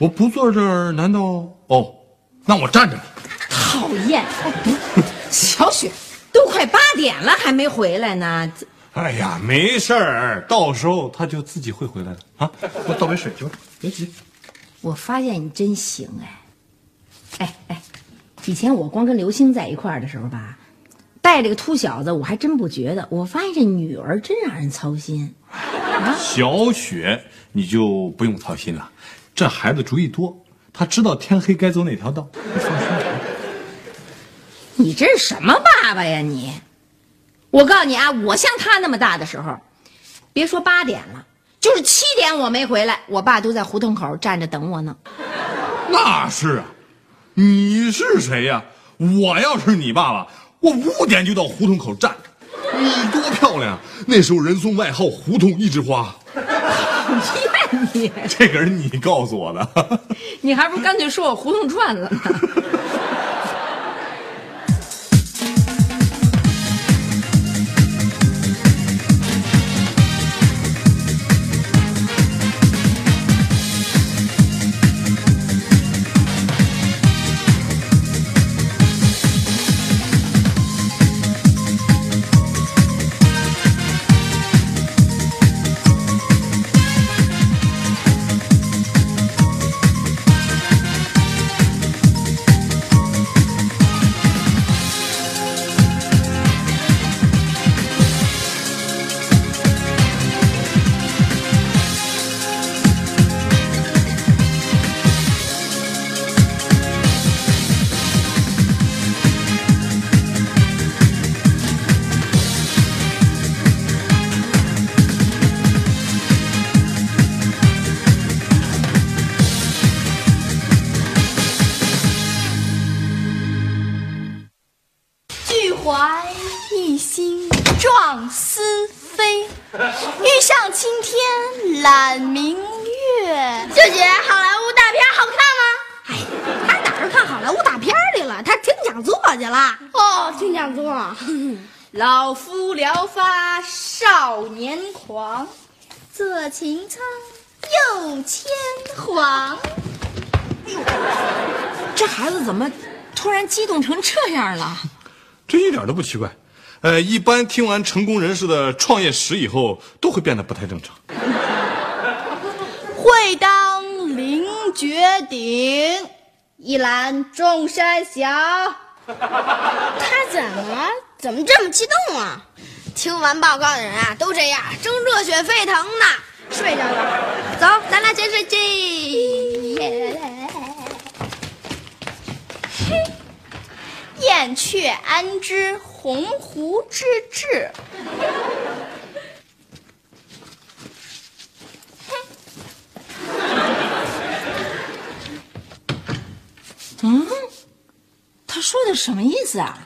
我不坐这儿，难道？哦，那我站着。讨厌！小雪，都快八点了，还没回来呢。哎呀，没事儿，到时候他就自己会回来的啊。我倒杯水去吧，别急。我发现你真行哎！哎哎，以前我光跟刘星在一块儿的时候吧，带着个秃小子，我还真不觉得。我发现这女儿真让人操心。小雪，你就不用操心了，这孩子主意多，他知道天黑该走哪条道。你放心。你这是什么爸爸呀你？我告诉你啊，我像他那么大的时候，别说八点了，就是七点我没回来，我爸都在胡同口站着等我呢。那是啊，你是谁呀？我要是你爸爸，我五点就到胡同口站着。你多漂亮！那时候人送外号“胡同一枝花 你！”，这可是你告诉我的。你还不如干脆说我胡同串了呢。哦，听讲座。老夫聊发少年狂，坐擎苍又牵黄。这孩子怎么突然激动成这样了？这一点都不奇怪。呃，一般听完成功人士的创业史以后，都会变得不太正常。会当凌绝顶，一览众山小。他怎么怎么这么激动啊？听完报告的人啊，都这样，正热血沸腾呢。睡着了，走，咱俩先睡觉。燕雀安知鸿鹄之志？嗯，他说的什么意思啊？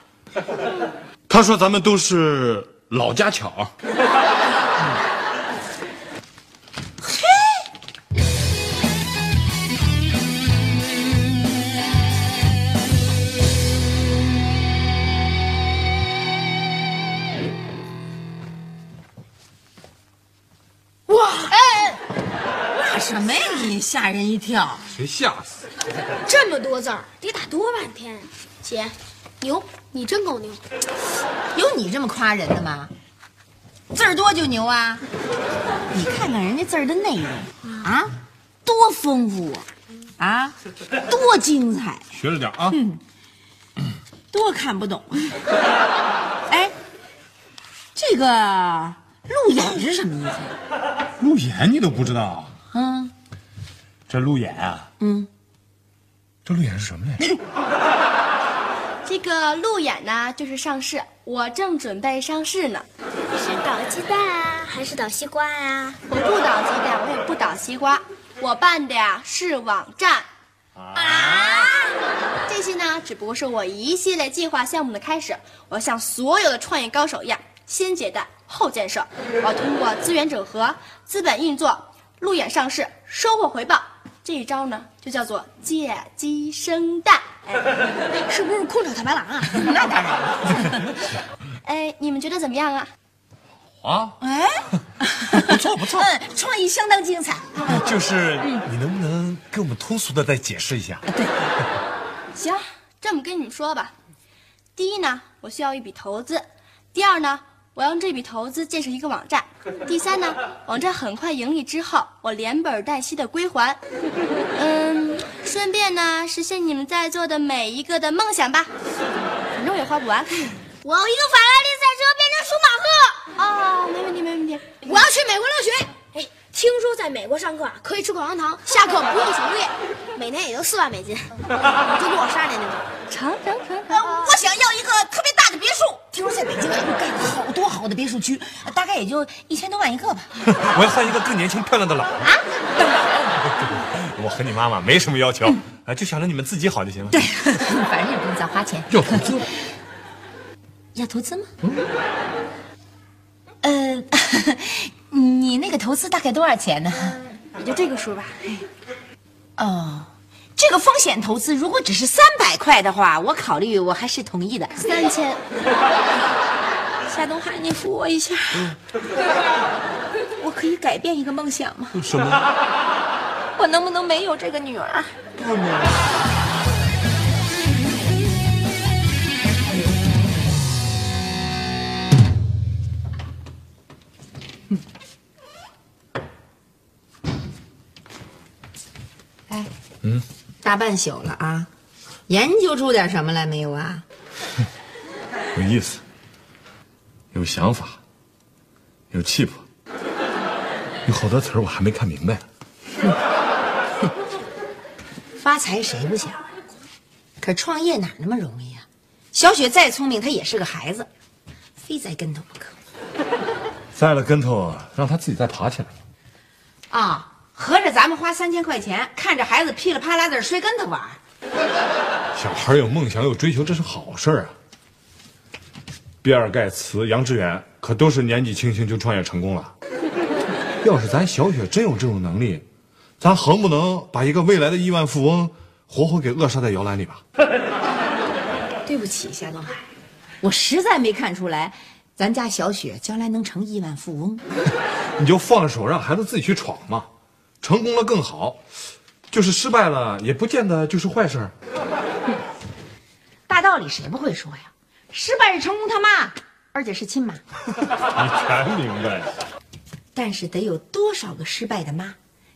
他说咱们都是老家巧。骂什么呀你？吓人一跳！谁吓死？这么多字儿，得打多半天。姐，牛，你真够牛。有你这么夸人的吗？字儿多就牛啊！你看看人家字儿的内容啊，多丰富啊，啊，多精彩，学着点啊！多看不懂啊！哎，这个路演是什么意思？路演你都不知道？嗯这路演啊，嗯，这路演是什么来着？这个路演呢，就是上市，我正准备上市呢。是捣鸡蛋啊，还是捣西瓜啊、我不捣鸡蛋，我也不捣西瓜，我办的呀是网站。啊！这些呢，只不过是我一系列计划项目的开始。我要像所有的创业高手一样，先结蛋后建设。我要通过资源整合、资本运作、路演上市、收获回报。这一招呢，就叫做借鸡生蛋。哎，是不是空手套白狼啊？那当然。哎，你们觉得怎么样啊？啊，哎，不 错不错，嗯，创意相当精彩。就是你能不能给我们通俗的再解释一下？对，行，这么跟你们说吧。第一呢，我需要一笔投资；第二呢，我要用这笔投资建设一个网站；第三呢，网站很快盈利之后，我连本带息的归还。嗯，顺便呢，实现你们在座的每一个的梦想吧。反正我也花不完。我要一个法拉利赛车变成舒马赫。哦，没问题，没问题。我要去美国留学。哎，听说在美国上课啊，可以吃口香糖，下课不用写作业，每年也就四万美金，就跟我十二年那种。成成成呃，我想要一个特别大的别墅。听说在北京啊，有盖了好多好的别墅区，大概也就一千多万一个吧。我要换一个更年轻漂亮的老婆。啊，我和你妈妈没什么要求，啊，就想着你们自己好就行了。对，反正也不用再花钱。要投资。要投资吗？呃，你那个投资大概多少钱呢？也就这个数吧。哦，这个风险投资如果只是三百块的话，我考虑我还是同意的。三千。夏东海，你扶我一下。我可以改变一个梦想吗？什么？我能不能没有这个女儿？不能。哎，嗯，大半宿了啊，研究出点什么来没有啊？有意思，有想法，有气魄，有好多词儿我还没看明白呢。发财谁不想？可创业哪那么容易啊？小雪再聪明，她也是个孩子，非栽跟头不可。栽了跟头，让她自己再爬起来。啊，合着咱们花三千块钱，看着孩子噼里啪啦在这摔跟头玩。小孩有梦想有追求，这是好事儿啊。比尔盖茨、杨致远可都是年纪轻轻就创业成功了。要是咱小雪真有这种能力，咱横不能把一个未来的亿万富翁活活给扼杀在摇篮里吧？对不起，夏东海，我实在没看出来，咱家小雪将来能成亿万富翁。你就放手让孩子自己去闯嘛，成功了更好，就是失败了也不见得就是坏事儿。大道理谁不会说呀？失败是成功他妈，而且是亲妈。你全明白。但是得有多少个失败的妈，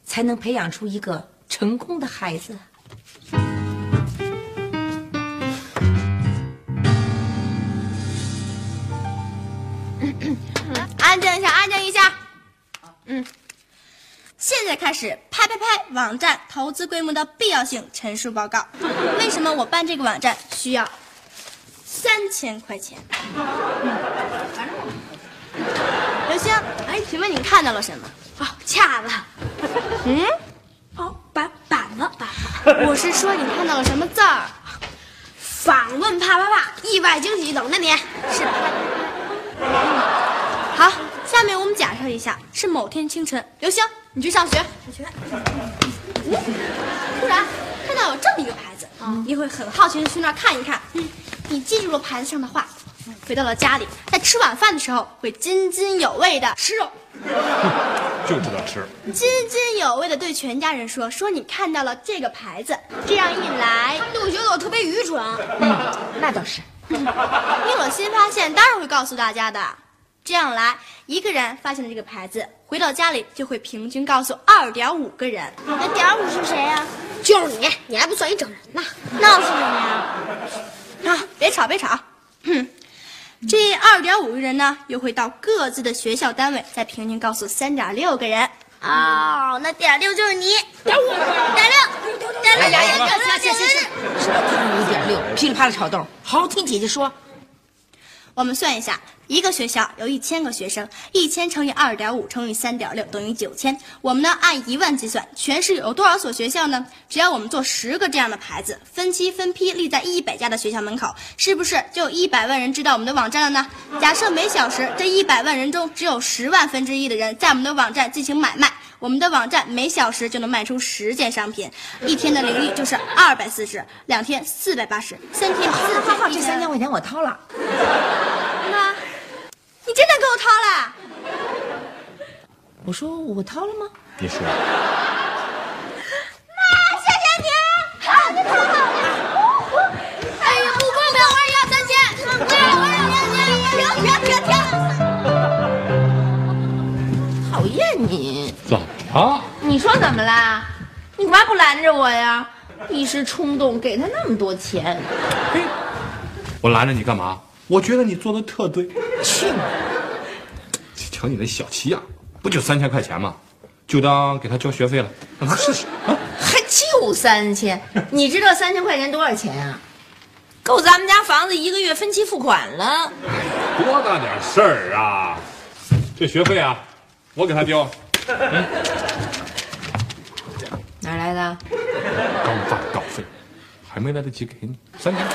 才能培养出一个成功的孩子？安静一下，安静一下。嗯，现在开始拍拍拍网站投资规模的必要性陈述报告。为什么我办这个网站需要三千块钱？刘星，哎，请问你看到了什么？哦，恰子。嗯，哦，板板子板子。我是说你看到了什么字儿？访问啪啪啪，意外惊喜等着你。是啪啪啪。好，下面我们假设一下，是某天清晨，刘星，你去上学。我去。嗯，突然看到有这么一个牌子，你会很好奇的去那儿看一看。你记住了牌子上的话，回到了家里，在吃晚饭的时候会津津有味的吃肉，就知道吃。津津有味的对全家人说，说你看到了这个牌子，这样一来，就觉得我特别愚蠢。嗯，那倒是。你有新发现，当然会告诉大家的。这样来，一个人发现了这个牌子，回到家里就会平均告诉二点五个人。那点五是谁呀？就是你，你还不算一整人呢。那我是什么呀？啊，别吵，别吵。哼，这二点五个人呢，又会到各自的学校单位，再平均告诉三点六个人。哦，那点六就是你。点五，点六，点六，点六，点六，行行行，什么五点六？噼里啪啦炒豆，好好听姐姐说。我们算一下，一个学校有一千个学生，一千乘以二点五乘以三点六等于九千。我们呢按一万计算，全市有多少所学校呢？只要我们做十个这样的牌子，分期分批立在一百家的学校门口，是不是就有一百万人知道我们的网站了呢？假设每小时这一百万人中只有十万分之一的人在我们的网站进行买卖。我们的网站每小时就能卖出十件商品，一天的利就是二百四十，两天四百八十，三天四好好好，天这三千块钱我掏了。妈，你真的给我掏了？我说我掏了吗？你说，谢谢你，啊，你掏了。哎呀，不公平！我也要三千，我也我也要三千，停停停停！讨厌你！怎么了？你说怎么啦？你干嘛不拦着我呀？一时冲动给他那么多钱，嘿，我拦着你干嘛？我觉得你做的特对。去你！瞧你那小气样，不就三千块钱吗？就当给他交学费了，让他试试啊！还就三千？你知道三千块钱多少钱啊？够咱们家房子一个月分期付款了。多大点事儿啊！这学费啊，我给他交。哪来的？刚发稿费，还没来得及给你三千。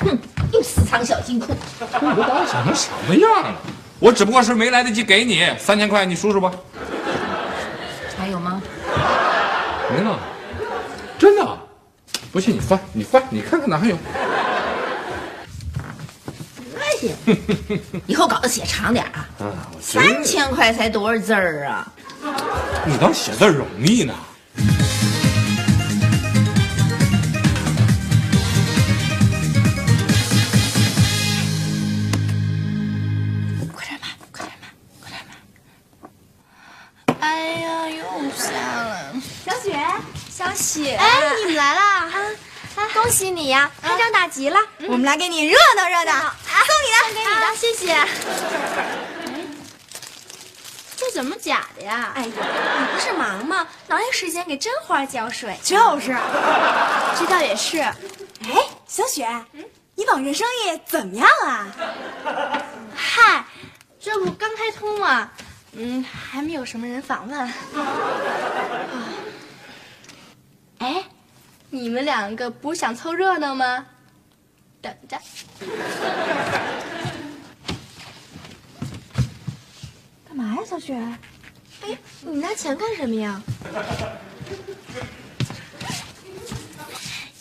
哼，又私藏小金库。我把我想成什么样了？我只不过是没来得及给你三千块，你数数吧。还有吗？没了，真的。不信你翻，你翻，你看看哪还有。恶心！以后稿子写长点啊。啊，我三千块才多少字儿啊？你当写字容易呢？哎，你们来啦！啊，恭喜你呀，开张大吉了，我们来给你热闹热闹，送你的，送给你的，谢谢。这怎么假的呀？哎呀，你不是忙吗？哪有时间给真花浇水？就是，这倒也是。哎，小雪，你网站生意怎么样啊？嗨，这不刚开通吗？嗯，还没有什么人访问。你们两个不是想凑热闹吗？等着。干嘛呀，小雪？哎，你拿钱干什么呀？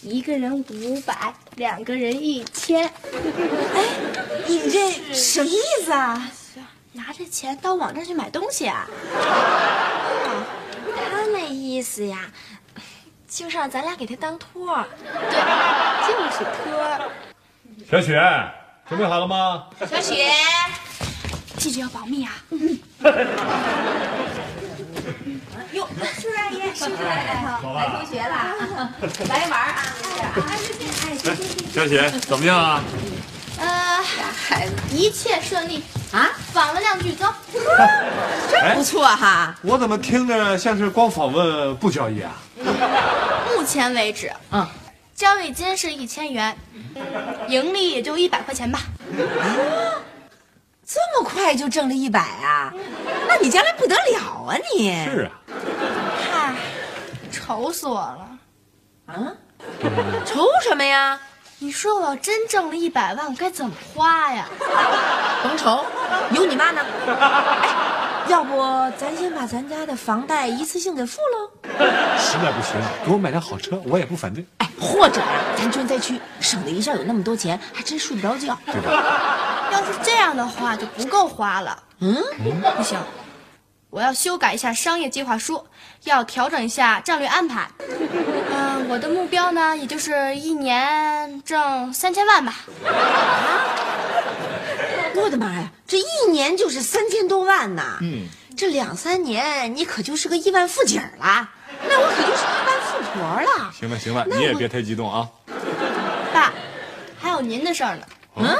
一个人五百，两个人一千。哎，你这什么意思啊？拿着钱到网站去买东西啊？他那意思呀，就是让咱俩给他当托儿。对，就是托。小雪，准备好了吗？小雪，记着要保密啊！哟，叔叔阿姨，叔叔阿姨好，来同学了，来玩儿啊！小雪怎么样啊？呃，孩子一切顺利，啊，访问量剧增。真不错哈。我怎么听着像是光访问不交易啊？目前为止，嗯，交易金是一千元，盈利也就一百块钱吧。这么快就挣了一百啊？那你将来不得了啊你！是啊，嗨，愁死我了！啊，愁什么呀？你说我要真挣了一百万，我该怎么花呀？甭愁，有你妈呢。哎，要不咱先把咱家的房贷一次性给付了？实在不行，给我买辆好车，我也不反对。哎，或者呀，咱捐灾区，省得一下有那么多钱，还真睡不着觉。对吧？要是这样的话，就不够花了。嗯，不行，我要修改一下商业计划书，要调整一下战略安排。嗯、我的目标呢，也就是一年挣三千万吧。啊我的妈呀，这一年就是三千多万呐！嗯，这两三年你可就是个亿万富姐儿了，那我可就是亿万富婆了。行了行了，你也别太激动啊。爸，还有您的事儿呢。嗯，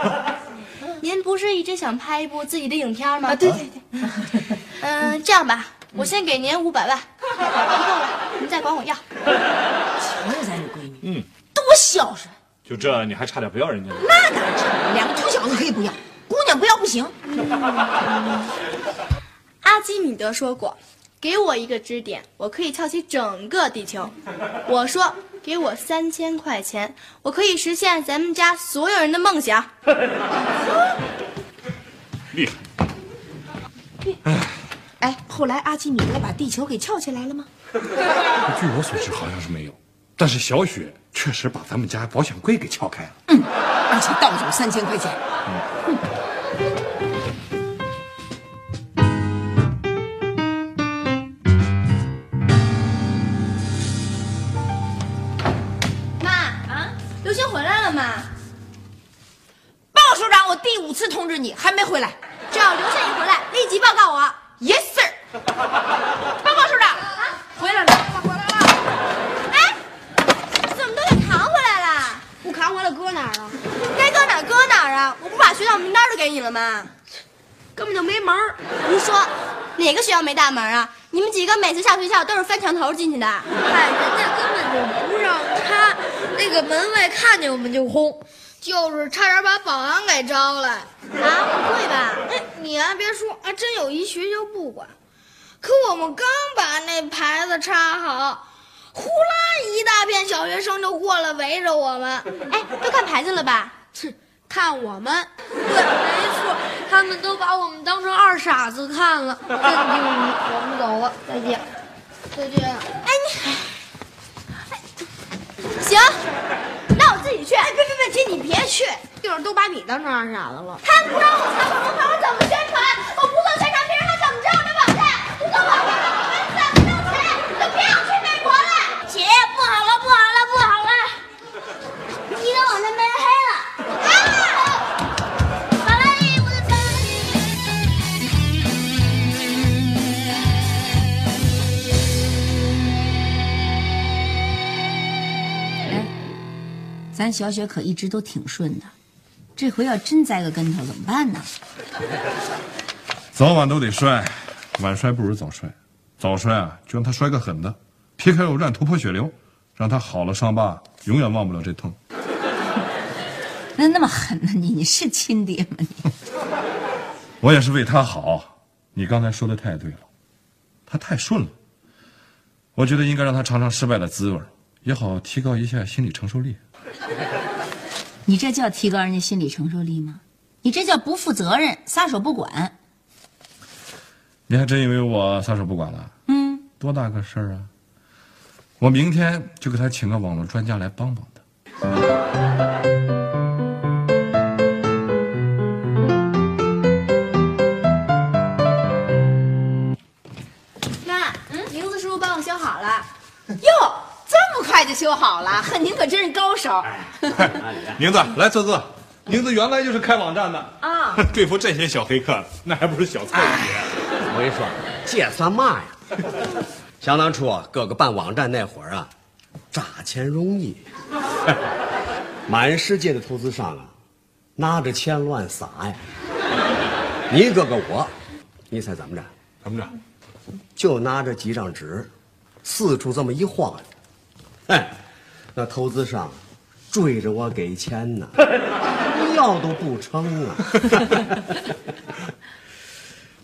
您不是一直想拍一部自己的影片吗？啊，对对对，嗯，这样吧，我先给您五百万，不够了您再管我要。瞧瞧咱这闺女，嗯，多孝顺。就这你还差点不要人家呢。那哪成？两个秃小子可以不要，姑娘不要不行。阿基米德说过：“给我一个支点，我可以翘起整个地球。”我说：“给我三千块钱，我可以实现咱们家所有人的梦想。厉害！哎，后来阿基米德把地球给翘起来了吗？据我所知，好像是没有。但是小雪确实把咱们家保险柜给撬开了。嗯而且盗走三千块钱。嗯妈啊，刘星回来了吗？鲍首长，我第五次通知你，还没回来。只要刘星一回来，立即报告我。Yes sir。报告首长，回来了，回来了。哎，怎么都给扛回来了？不扛回来搁哪儿了？该搁哪儿搁哪儿啊！我不把学校名单都给你了吗？根本就没门儿。胡说，哪个学校没大门啊？你们几个每次下学校都是翻墙头进去的。哎，人家根本就不让插，那个门卫看见我们就轰，就是差点把保安给招来。啊，不会吧？哎，你还别说，还真有一学校不管。可我们刚把那牌子插好，呼啦一大片小学生就过来围着我们。哎，都看牌子了吧？哼看我们，对，没错，他们都把我们当成二傻子看了，真丢人！我们走了，再见，再见。哎你，行，那我自己去。哎，别别别，姐你别去，一会儿都把你当成二傻子了。他们不让我采访门牌，我怎么宣传？咱小雪可一直都挺顺的，这回要真栽个跟头怎么办呢？早晚都得摔，晚摔不如早摔。早摔啊，就让他摔个狠的，皮开肉绽，头破血流，让他好了伤疤，永远忘不了这痛。那那么狠呢？你你是亲爹吗？你 我也是为他好。你刚才说的太对了，他太顺了。我觉得应该让他尝尝失败的滋味，也好提高一下心理承受力。你这叫提高人家心理承受力吗？你这叫不负责任，撒手不管。你还真以为我撒手不管了？嗯，多大个事儿啊！我明天就给他请个网络专家来帮帮他。修好了，哼，您可真是高手。宁子，来坐坐。宁子原来就是开网站的啊，对付这些小黑客，那还不是小菜一碟。我跟你说，这算嘛呀？想当初啊哥哥办网站那会儿啊，诈钱容易，满世界的投资商啊，拿着钱乱撒呀。你哥哥我，你猜怎么着？怎么着？就拿着几张纸，四处这么一晃，哎，那投资商追着我给钱呢，要都不成啊！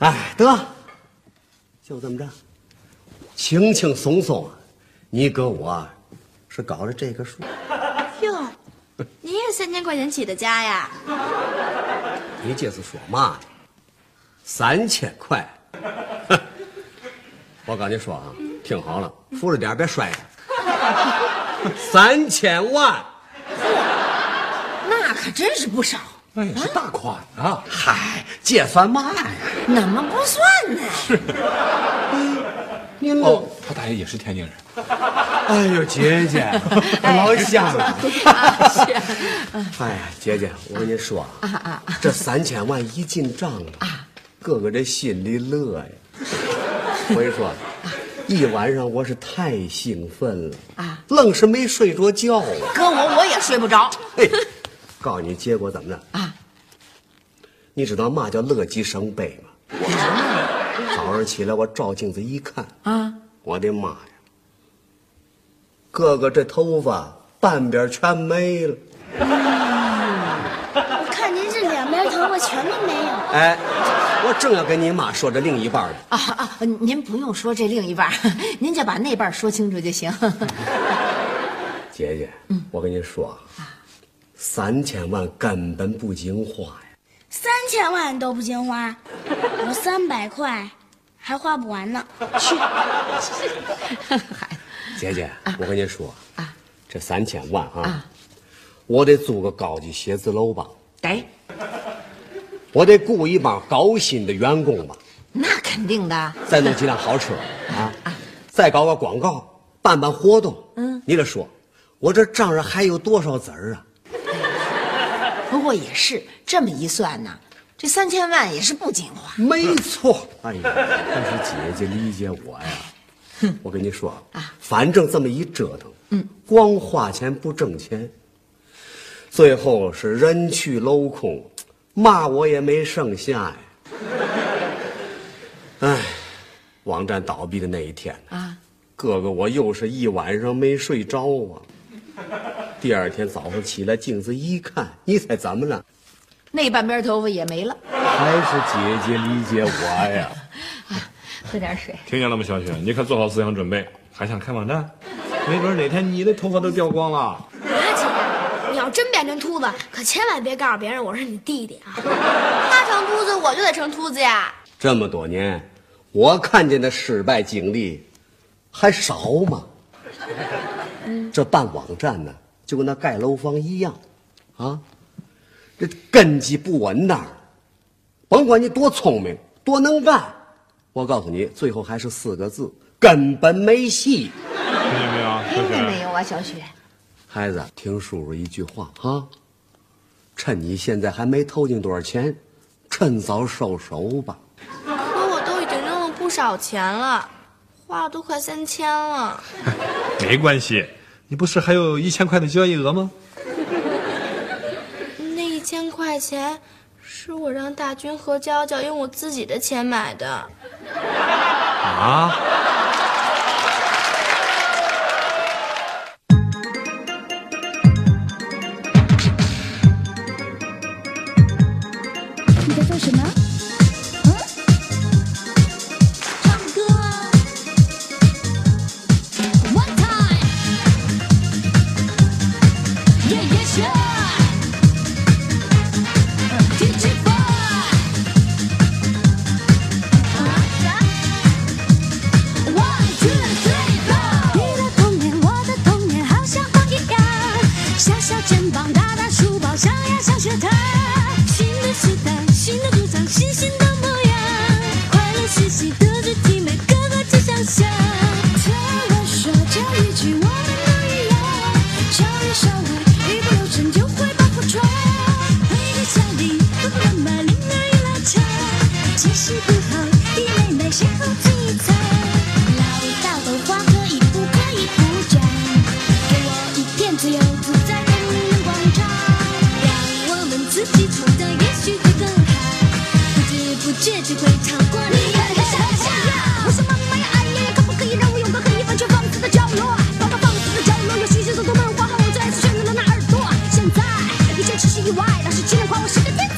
哎，得，就这么着，轻轻松松，你哥我是搞了这个数。哟，你也三千块钱起的家呀？你这是说嘛呢？三千块，我跟你说啊，听好了，扶着点别摔着。三千万，那可真是不少，那也是大款啊！嗨，这算嘛呀？怎么不算呢？是您哦，他大爷也是天津人。哎呦，姐姐，老乡 了。哎呀，姐姐，我跟你说啊，这三千万一进账啊，哥哥这心里乐呀。我跟你说，一晚上我是太兴奋了啊，愣是没睡着觉啊。搁我我也睡不着。嘿，告诉你结果怎么着啊？你知道嘛叫乐极生悲吗？早上起来我照镜子一看啊，我的妈呀！哥哥这头发半边全没了。嗯我看您这两边头发全都没有？哎，我正要跟你妈说这另一半呢。啊啊！您不用说这另一半，您就把那半说清楚就行。姐姐，我跟你说啊，三千万根本不经花呀。三千万都不经花，我三百块还花不完呢。去，姐姐，我跟你说啊，这三千万啊，我得租个高级写字楼吧，得，我得雇一帮高薪的员工吧，那肯定的。再弄几辆好车啊，再搞个广告，办办活动。嗯，你得说，我这账上还有多少子儿啊？不过也是这么一算呢，这三千万也是不经花。没错，哎呀，但是姐姐理解我呀。我跟你说啊，反正这么一折腾，嗯，光花钱不挣钱，最后是人去楼空，嘛我也没剩下呀。哎，网站倒闭的那一天啊，哥哥我又是一晚上没睡着啊。第二天早上起来，镜子一看，你猜怎么了？那半边头发也没了。还是姐姐理解我呀。喝点水。听见了吗，小雪？你可做好思想准备，还想开网站？没准哪天你的头发都掉光了。真变成秃子，可千万别告诉别人我是你弟弟啊！他成秃子，我就得成秃子呀。这么多年，我看见的失败经历还少吗？这办网站呢，就跟那盖楼房一样，啊，这根基不稳当，甭管你多聪明、多能干，我告诉你，最后还是四个字：根本没戏。听见没有，听见没？有啊，小雪？孩子，听叔叔一句话哈，趁你现在还没偷进多少钱，趁早收手吧。可我都已经扔了不少钱了，花了都快三千了。没关系，你不是还有一千块的交易额吗？那一千块钱是我让大军和娇娇用我自己的钱买的。啊？老师居然夸我是个天才。